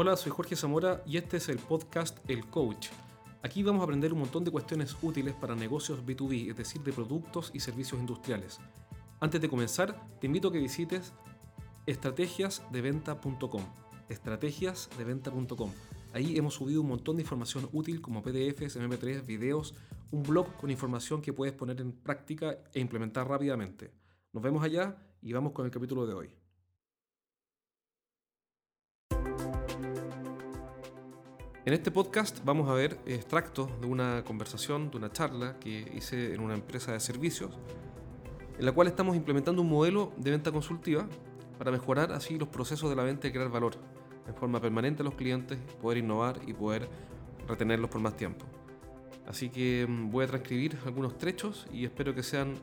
Hola, soy Jorge Zamora y este es el podcast El Coach. Aquí vamos a aprender un montón de cuestiones útiles para negocios B2B, es decir, de productos y servicios industriales. Antes de comenzar, te invito a que visites estrategiasdeventa.com. Estrategiasdeventa.com. Ahí hemos subido un montón de información útil como PDFs, MP3, videos, un blog con información que puedes poner en práctica e implementar rápidamente. Nos vemos allá y vamos con el capítulo de hoy. En este podcast vamos a ver extractos de una conversación, de una charla que hice en una empresa de servicios, en la cual estamos implementando un modelo de venta consultiva para mejorar así los procesos de la venta y crear valor en forma permanente a los clientes, poder innovar y poder retenerlos por más tiempo. Así que mm, voy a transcribir algunos trechos y espero que sean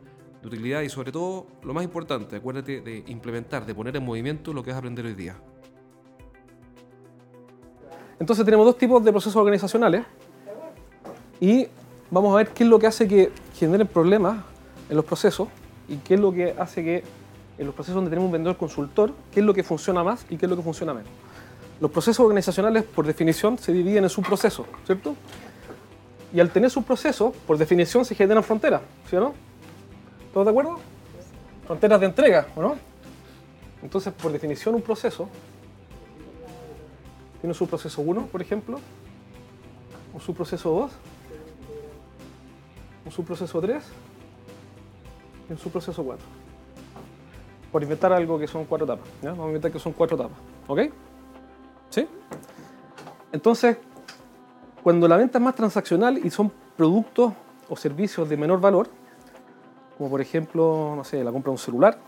de utilidad y sobre todo, lo más importante, acuérdate de implementar, de poner en movimiento lo que vas a aprender hoy día. Entonces tenemos dos tipos de procesos organizacionales y vamos a ver qué es lo que hace que generen problemas en los procesos y qué es lo que hace que en los procesos donde tenemos un vendedor consultor, qué es lo que funciona más y qué es lo que funciona menos. Los procesos organizacionales, por definición, se dividen en subprocesos, ¿cierto? Y al tener subprocesos, por definición, se generan fronteras, ¿sí o no? ¿Todos de acuerdo? Fronteras de entrega, ¿o no? Entonces, por definición, un proceso tiene un subproceso 1, por ejemplo, un subproceso 2, un subproceso 3 y un subproceso 4. Por inventar algo que son cuatro etapas. Vamos a inventar que son cuatro etapas. ¿Ok? ¿Sí? Entonces, cuando la venta es más transaccional y son productos o servicios de menor valor, como por ejemplo, no sé, la compra de un celular,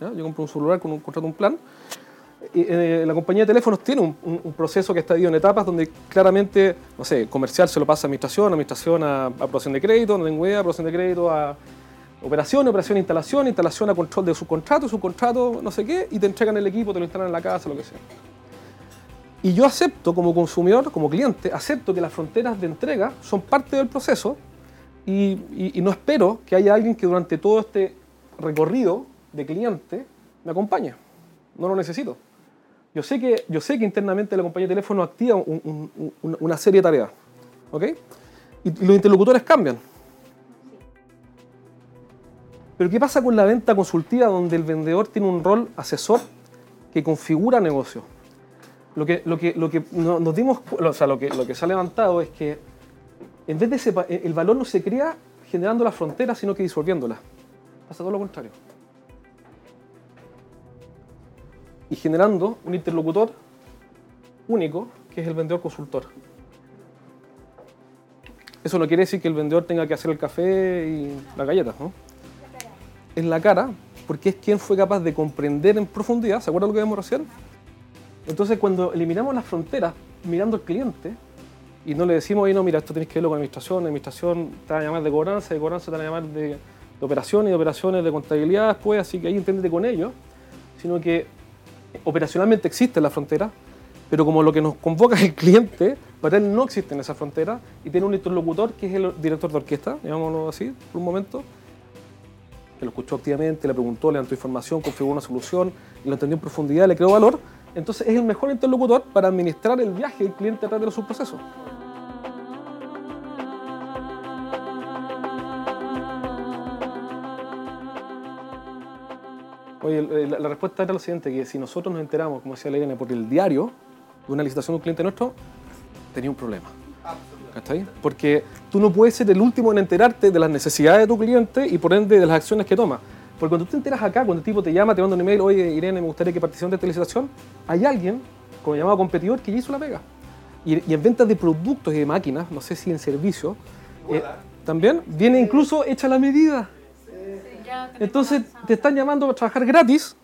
yo compro un celular con un contrato un plan, eh, la compañía de teléfonos tiene un, proceso que está dividido en etapas donde claramente, no sé, comercial se lo pasa a administración, administración a aprobación de crédito, no tengo idea, aprobación de crédito a operación, operación a instalación, instalación a control de subcontrato, subcontrato, no sé qué, y te entregan el equipo, te lo instalan en la casa, lo que sea. Y yo acepto como consumidor, como cliente, acepto que las fronteras de entrega son parte del proceso y no espero que haya alguien que durante todo este recorrido de cliente me acompañe. No lo necesito. Yo sé que, yo sé que internamente la compañía de teléfono activa un- un- un- una serie de tareas. ¿Ok? Y, los interlocutores cambian. Pero ¿qué pasa con la venta consultiva donde el vendedor tiene un rol asesor que configura negocio? Lo que, lo que, lo que no- nos dimos, o sea, lo que, lo que se ha levantado es que en vez de sepa- el valor no se crea generando las fronteras, sino que disolviéndolas. Pasa todo lo contrario. Y generando un interlocutor único, que es el vendedor consultor. Eso no quiere decir que el vendedor tenga que hacer el café y las galletas, ¿no? En la cara, porque es quien fue capaz de comprender en profundidad, ¿se acuerdan lo que vimos recién? Entonces, cuando eliminamos las fronteras mirando al cliente y no le decimos, oye, no, mira, esto tenés que verlo con administración, administración te van a llamar de cobranza, de cobranza te van a llamar de, de operaciones, de operaciones de contabilidad después, así que ahí entiéndete con ellos, sino que operacionalmente existe la frontera, pero como lo que nos convoca es el cliente, para él no existe en esa frontera y tiene un interlocutor que es el director de orquesta, llamémoslo así, por un momento, que lo escuchó activamente, le preguntó, le dando información, configuró una solución, lo entendió en profundidad, le creó valor, entonces es el mejor interlocutor para administrar el viaje del cliente a través de los subprocesos. El- la, respuesta era la siguiente, que si nosotros nos enteramos, como decía la Irene, por el diario de una licitación de un cliente nuestro, tenía un problema. ¿Cachai? Porque tú no puedes ser el último en enterarte de las necesidades de tu cliente y por ende de las acciones que toma. Porque cuando tú te enteras acá, cuando el tipo te llama, te manda un email, oye Irene, me gustaría que participes de esta licitación, hay alguien, como llamado competidor, que ya hizo la pega. Y, y en ventas de productos y de máquinas, no sé si en servicio, eh, también viene incluso hecha la medida. Entonces te están llamando a trabajar gratis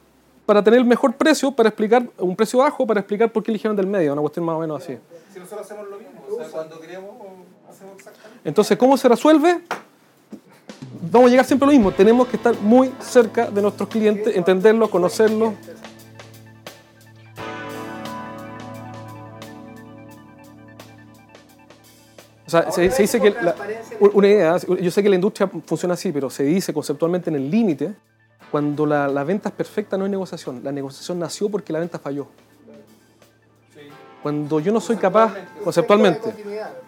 para tener el mejor precio, para explicar un precio bajo, para explicar por qué eligieron del medio, una cuestión más o menos así. Si nosotros hacemos lo mismo, o sea, cuando queremos, hacemos exactamente. Entonces, ¿cómo se resuelve? Vamos a llegar siempre a lo mismo. Tenemos que estar muy cerca de nuestros clientes, entenderlos, conocerlos. O sea, se, se dice que la- una idea, yo sé que la industria funciona así, pero se dice conceptualmente en el límite, cuando la, la venta es perfecta no hay negociación. La negociación nació porque la venta falló. Cuando yo no soy capaz, conceptualmente,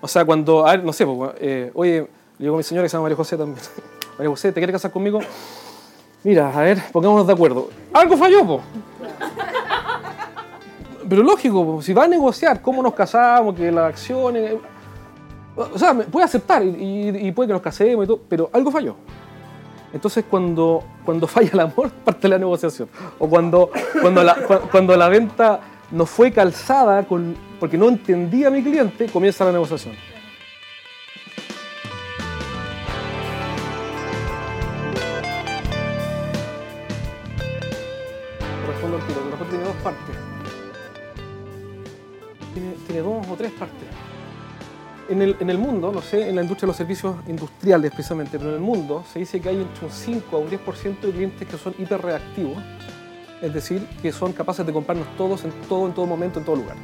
o sea, cuando, a ver, no sé, pues, eh, oye, le digo a mi señora que se llama María José también. María José, ¿te quieres casar conmigo? Mira, a ver, pongámonos de acuerdo. Algo falló, po. Pero lógico, po, si va a negociar cómo nos casamos, que las acciones. O sea, puede aceptar y, puede que nos casemos y todo, pero algo falló. Entonces, cuando, cuando falla el amor, parte la negociación. O cuando, cuando, la, cu- cuando la venta no fue calzada con, porque no entendía a mi cliente, comienza la negociación. Respondo al tiro, tiene dos partes. Tiene dos o tres partes. En el, en el mundo, no sé, en la industria de los servicios industriales precisamente, pero en el mundo se dice que hay entre un 5 a un 10% de clientes que son hiperreactivos, es decir, que son capaces de comprarnos todos en todo, en todo momento, en todo lugar.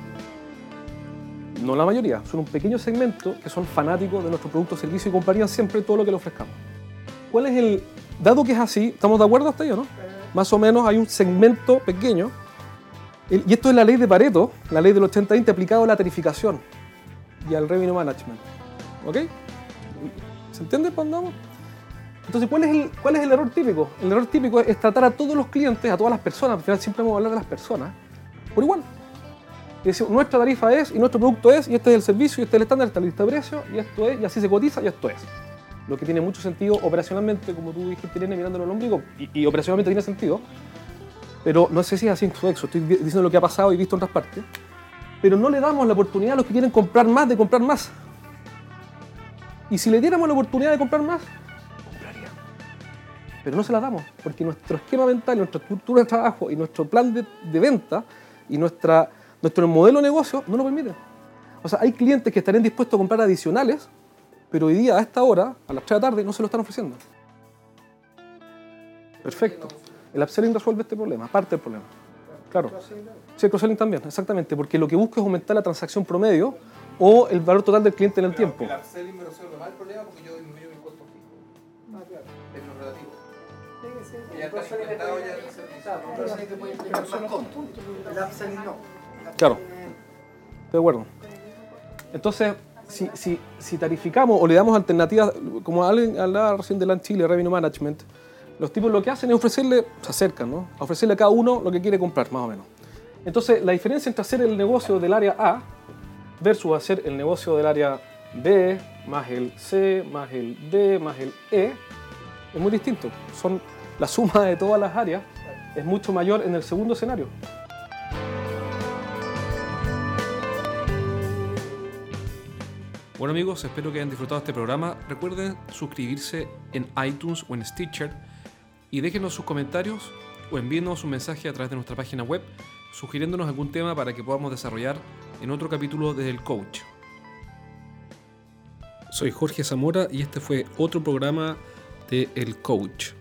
No la mayoría, son un pequeño segmento que son fanáticos de nuestro producto, servicio y comprarían siempre todo lo que le ofrezcamos. ¿Cuál es el, dado que es así, estamos de acuerdo hasta ahí o no? Más o menos hay un segmento pequeño, y esto es la ley de Pareto, la ley del 80-20 aplicado a la tarificación y al revenue management. ¿Ok? ¿Se entiende para dónde vamos? Entonces, ¿cuál es, el, ¿cuál es el error típico? El error típico es tratar a todos los clientes, a todas las personas, al final siempre vamos a hablar de las personas, por igual. Y decir, nuestra tarifa es, y nuestro producto es, y este es el servicio, y este es el estándar, esta lista de precios, y esto es, y así se cotiza, y esto es. Lo que tiene mucho sentido operacionalmente, como tú dijiste, Irene, mirándolo al ombligo, y, y operacionalmente tiene sentido, pero no sé si es así en su exo, estoy diciendo lo que ha pasado y visto en otras partes, pero no le damos la oportunidad a los que quieren comprar más de comprar más. Y si le diéramos la oportunidad de comprar más, comprarían. Pero no se la damos, porque nuestro esquema mental, nuestra estructura de trabajo y nuestro plan de, de venta y nuestra, nuestro modelo de negocio no lo permiten. O sea, hay clientes que estarían dispuestos a comprar adicionales, pero hoy día, a esta hora, a las 3 de la tarde, no se lo están ofreciendo. Perfecto. El upselling resuelve este problema, parte del problema. Claro. Sí, el cross-selling también, exactamente, porque lo que busco es aumentar la transacción promedio o el valor total del cliente en el tiempo. El upselling me resuelve más el problema porque yo disminuyo mi costo fijo. Es lo relativo. Ya está implementado ya el servicio. El upselling no. Claro. Estoy de acuerdo. Entonces, si, si, si tarificamos o le damos alternativas, como alguien hablaba recién de Land Chile, Revenue Management, los tipos lo que hacen es ofrecerle, se acercan, ¿no? A ofrecerle a cada uno lo que quiere comprar, más o menos. Entonces, la diferencia entre hacer el negocio del área A versus hacer el negocio del área B, más el C, más el D, más el E, es muy distinto. Son la suma de todas las áreas es mucho mayor en el segundo escenario. Bueno amigos, espero que hayan disfrutado este programa. Recuerden suscribirse en iTunes o en Stitcher y déjenos sus comentarios o envíenos un mensaje a través de nuestra página web sugiriéndonos algún tema para que podamos desarrollar en otro capítulo de El Coach. Soy Jorge Zamora y este fue otro programa de El Coach.